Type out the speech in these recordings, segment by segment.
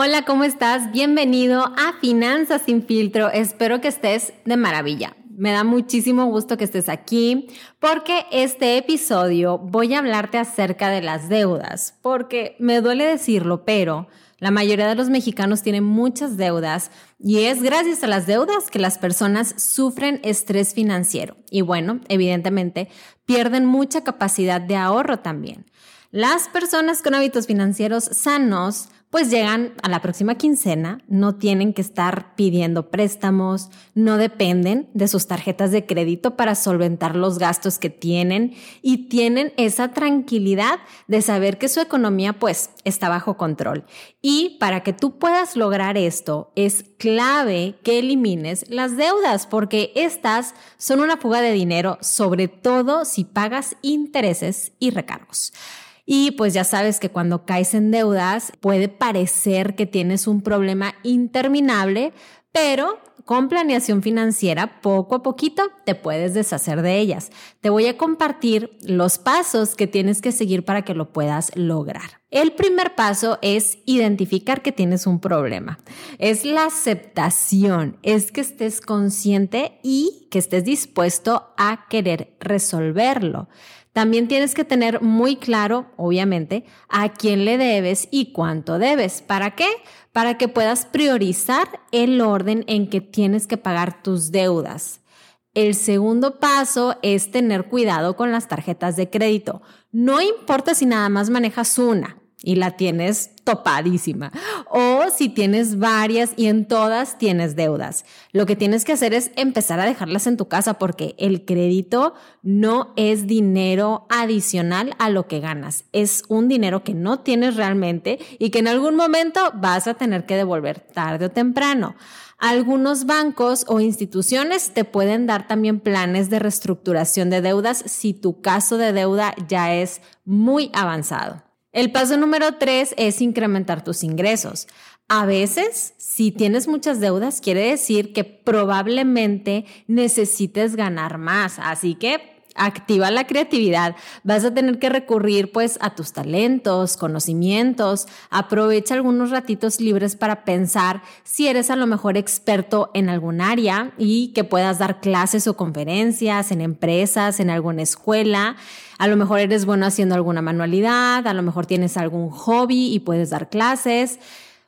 Hola, ¿cómo estás? Bienvenido a Finanzas sin filtro. Espero que estés de maravilla. Me da muchísimo gusto que estés aquí porque este episodio voy a hablarte acerca de las deudas, porque me duele decirlo, pero la mayoría de los mexicanos tienen muchas deudas y es gracias a las deudas que las personas sufren estrés financiero y bueno, evidentemente pierden mucha capacidad de ahorro también. Las personas con hábitos financieros sanos pues llegan a la próxima quincena, no tienen que estar pidiendo préstamos, no dependen de sus tarjetas de crédito para solventar los gastos que tienen y tienen esa tranquilidad de saber que su economía pues está bajo control. Y para que tú puedas lograr esto, es clave que elimines las deudas porque estas son una fuga de dinero, sobre todo si pagas intereses y recargos. Y pues ya sabes que cuando caes en deudas puede parecer que tienes un problema interminable, pero con planeación financiera, poco a poquito te puedes deshacer de ellas. Te voy a compartir los pasos que tienes que seguir para que lo puedas lograr. El primer paso es identificar que tienes un problema. Es la aceptación, es que estés consciente y que estés dispuesto a querer resolverlo. También tienes que tener muy claro, obviamente, a quién le debes y cuánto debes. ¿Para qué? Para que puedas priorizar el orden en que tienes que pagar tus deudas. El segundo paso es tener cuidado con las tarjetas de crédito. No importa si nada más manejas una y la tienes topadísima. O si tienes varias y en todas tienes deudas. Lo que tienes que hacer es empezar a dejarlas en tu casa porque el crédito no es dinero adicional a lo que ganas. Es un dinero que no tienes realmente y que en algún momento vas a tener que devolver tarde o temprano. Algunos bancos o instituciones te pueden dar también planes de reestructuración de deudas si tu caso de deuda ya es muy avanzado. El paso número tres es incrementar tus ingresos. A veces, si tienes muchas deudas, quiere decir que probablemente necesites ganar más. Así que activa la creatividad. Vas a tener que recurrir pues a tus talentos, conocimientos. Aprovecha algunos ratitos libres para pensar si eres a lo mejor experto en algún área y que puedas dar clases o conferencias en empresas, en alguna escuela. A lo mejor eres bueno haciendo alguna manualidad, a lo mejor tienes algún hobby y puedes dar clases.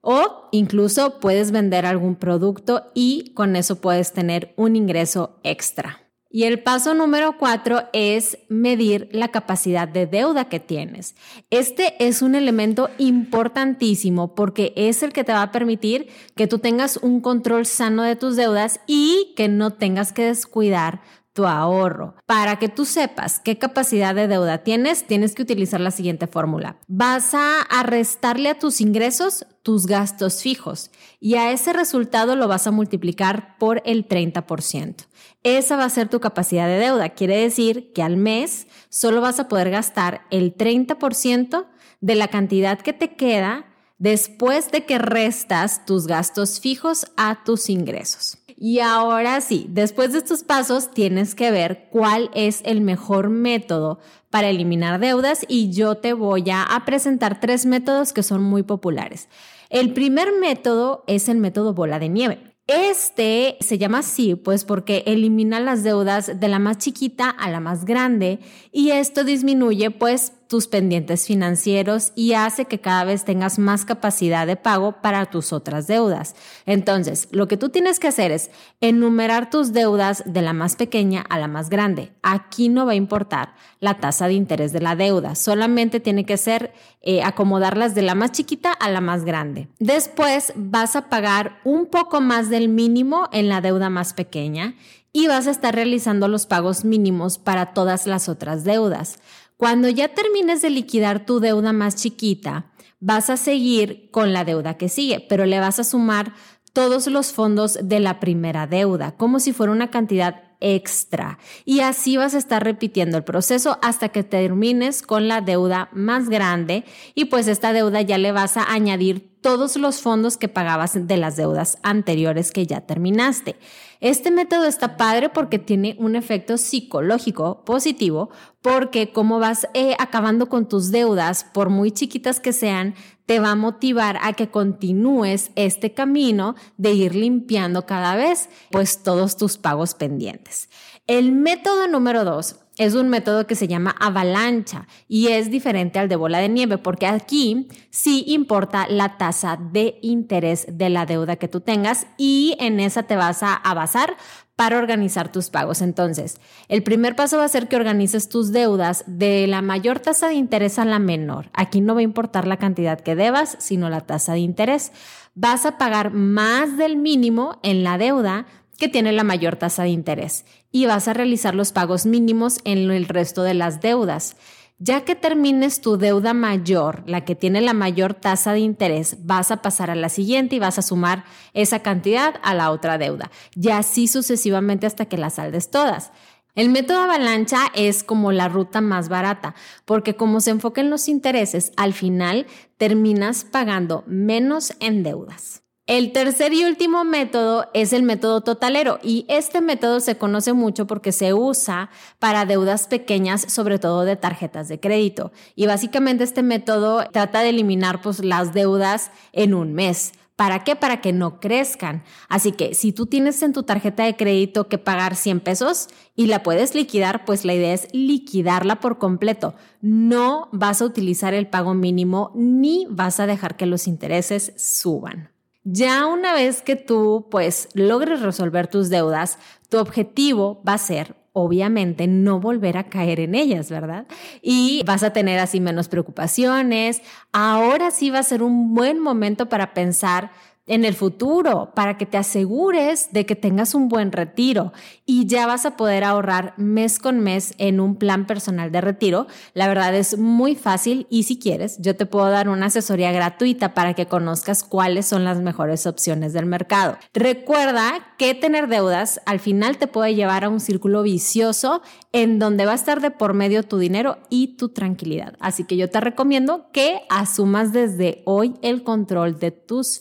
O incluso puedes vender algún producto y con eso puedes tener un ingreso extra. Y el paso número cuatro es medir la capacidad de deuda que tienes. Este es un elemento importantísimo porque es el que te va a permitir que tú tengas un control sano de tus deudas y que no tengas que descuidar tu ahorro. Para que tú sepas qué capacidad de deuda tienes, tienes que utilizar la siguiente fórmula. Vas a restarle a tus ingresos tus gastos fijos y a ese resultado lo vas a multiplicar por el 30%. Esa va a ser tu capacidad de deuda. Quiere decir que al mes solo vas a poder gastar el 30% de la cantidad que te queda después de que restas tus gastos fijos a tus ingresos. Y ahora sí, después de estos pasos tienes que ver cuál es el mejor método para eliminar deudas y yo te voy a, presentar tres métodos que son muy populares. El primer método es el método bola de nieve. Este se llama así, pues porque elimina las deudas de la más chiquita a la más grande y esto disminuye pues tus pendientes financieros y hace que cada vez tengas más capacidad de pago para tus otras deudas. Entonces, lo que tú tienes que hacer es enumerar tus deudas de la más pequeña a la más grande. Aquí no va a importar la tasa de interés de la deuda, solamente tiene que ser eh, acomodarlas de la más chiquita a la más grande. Después vas a pagar un poco más del mínimo en la deuda más pequeña y vas a estar realizando los pagos mínimos para todas las otras deudas. Cuando ya termines de liquidar tu deuda más chiquita, vas a seguir con la deuda que sigue, pero le vas a sumar todos los fondos de la primera deuda, como si fuera una cantidad extra. Y así vas a estar repitiendo el proceso hasta que termines con la deuda más grande y pues esta deuda ya le vas a añadir todos los fondos que pagabas de las deudas anteriores que ya terminaste. Este método está padre porque tiene un efecto psicológico positivo porque como vas eh, acabando con tus deudas, por muy chiquitas que sean, te va a motivar a que continúes este camino de ir limpiando cada vez pues todos tus pagos pendientes. El método número dos es un método que se llama avalancha y es diferente al de bola de nieve porque aquí sí importa la tasa de interés de la deuda que tú tengas y en esa te vas a basar para organizar tus pagos. Entonces, el primer paso va a ser que organices tus deudas de la mayor tasa de interés a la menor. Aquí no va a importar la cantidad que debas, sino la tasa de interés. Vas a pagar más del mínimo en la deuda que tiene la mayor tasa de interés y vas a realizar los pagos mínimos en el resto de las deudas. Ya que termines tu deuda mayor, la que tiene la mayor tasa de interés, vas a pasar a la siguiente y vas a sumar esa cantidad a la otra deuda. Y así sucesivamente hasta que las saldes todas. El método avalancha es como la ruta más barata, porque como se enfoca en los intereses, al final terminas pagando menos en deudas. El tercer y último método es el método totalero y este método se conoce mucho porque se usa para deudas pequeñas, sobre todo de tarjetas de crédito. Y básicamente este método trata de eliminar pues, las deudas en un mes. ¿Para qué? Para que no crezcan. Así que si tú tienes en tu tarjeta de crédito que pagar 100 pesos y la puedes liquidar, pues la idea es liquidarla por completo. No vas a utilizar el pago mínimo ni vas a dejar que los intereses suban. Ya una vez que tú pues logres resolver tus deudas, tu objetivo va a ser obviamente no volver a caer en ellas, ¿verdad? Y vas a tener así menos preocupaciones. Ahora sí va a ser un buen momento para pensar en el futuro para que te asegures de que tengas un buen retiro y ya vas a poder ahorrar mes con mes en un plan personal de retiro. La verdad es muy fácil y si quieres, yo te puedo dar una asesoría gratuita para que conozcas cuáles son las mejores opciones del mercado. Recuerda que tener deudas al final te puede llevar a un círculo vicioso en donde va a estar de por medio tu dinero y tu tranquilidad. Así que yo te recomiendo que asumas desde hoy el control de tus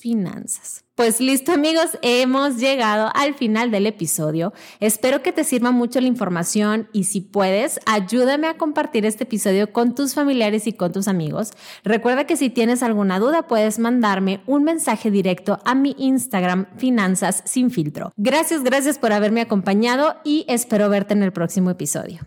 Pues listo amigos, hemos llegado al final del episodio. Espero que te sirva mucho la información y si puedes, ayúdame a compartir este episodio con tus familiares y con tus amigos. Recuerda que si tienes alguna duda puedes mandarme un mensaje directo a mi Instagram Finanzas sin filtro. Gracias, gracias por haberme acompañado y espero verte en el próximo episodio.